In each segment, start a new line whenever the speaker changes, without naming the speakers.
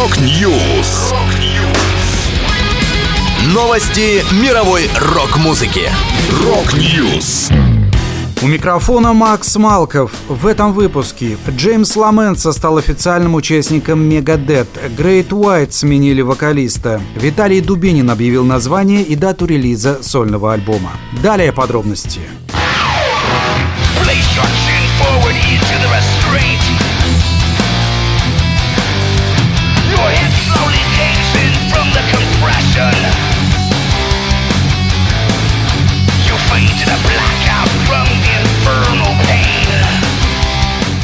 Rock News. Новости мировой рок-музыки. Rock News.
У микрофона Макс Малков. В этом выпуске Джеймс Ломензо стал официальным участником Megadeth. Great White сменили вокалиста. Виталий Дубинин объявил название и дату релиза сольного альбома. Далее подробности. Place your chin forward into the restraint.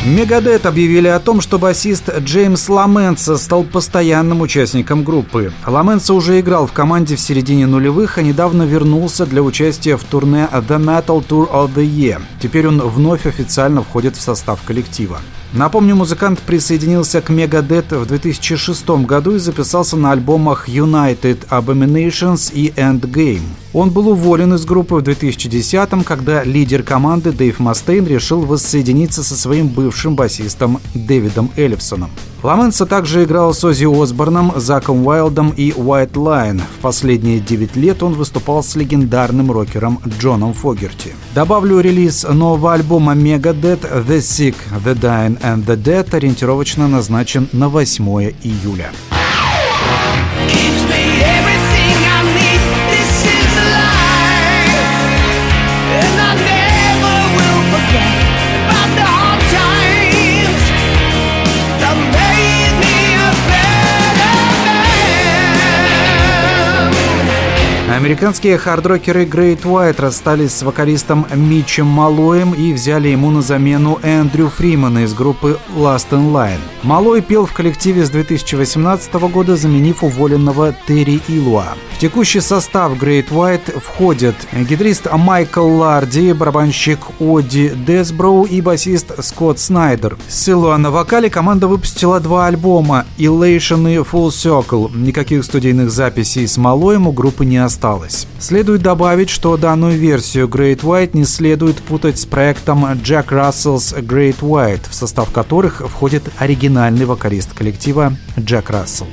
Мегадет объявили о том, что басист Джеймс Ламенса стал постоянным участником группы. Ламенса уже играл в команде в середине нулевых, а недавно вернулся для участия в турне The Metal Tour of the Year. Теперь он вновь официально входит в состав коллектива. Напомню, музыкант присоединился к Megadeth в 2006 году и записался на альбомах United Abominations и Endgame. Он был уволен из группы в 2010 когда лидер команды Дэйв Мастейн решил воссоединиться со своим бывшим басистом Дэвидом Эллифсоном. Ламенса также играл с Оззи Осборном, Заком Уайлдом и White Line. В последние 9 лет он выступал с легендарным рокером Джоном Фогерти. Добавлю релиз нового альбома Megadeth The Sick, The Dying and The Dead ориентировочно назначен на 8 июля. Американские хардрокеры Great White расстались с вокалистом Митчем Малоем и взяли ему на замену Эндрю Фримана из группы Last in Line. Малой пел в коллективе с 2018 года, заменив уволенного Терри Илуа. В текущий состав Great White входят гитарист Майкл Ларди, барабанщик Оди Десброу и басист Скотт Снайдер. С Илуа на вокале команда выпустила два альбома Elation и Full Circle. Никаких студийных записей с Малоем у группы не осталось осталось. Следует добавить, что данную версию Great White не следует путать с проектом Jack Russell's Great White, в состав которых входит оригинальный вокалист коллектива Джек Рассел.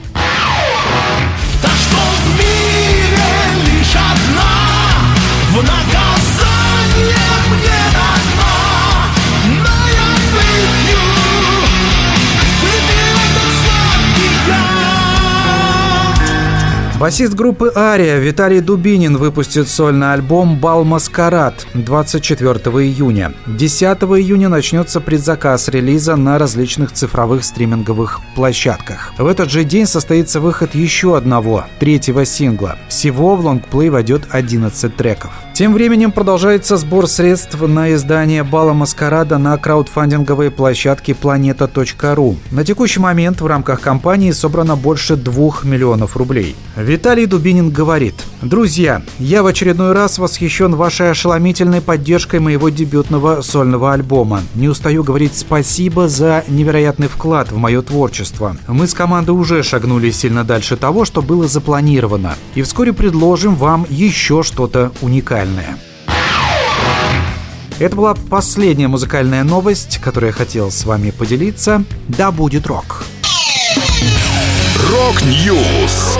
Басист группы «Ария» Виталий Дубинин выпустит сольный альбом «Бал Маскарад» 24 июня. 10 июня начнется предзаказ релиза на различных цифровых стриминговых площадках. В этот же день состоится выход еще одного, третьего сингла. Всего в лонгплей войдет 11 треков. Тем временем продолжается сбор средств на издание «Бала Маскарада» на краудфандинговой площадке planeta.ru. На текущий момент в рамках кампании собрано больше 2 миллионов рублей. Виталий Дубинин говорит, «Друзья, я в очередной раз восхищен вашей ошеломительной поддержкой моего дебютного сольного альбома. Не устаю говорить спасибо за невероятный вклад в мое творчество. Мы с командой уже шагнули сильно дальше того, что было запланировано, и вскоре предложим вам еще что-то уникальное». Это была последняя музыкальная новость, которую я хотел с вами поделиться. Да будет рок!
Rock News!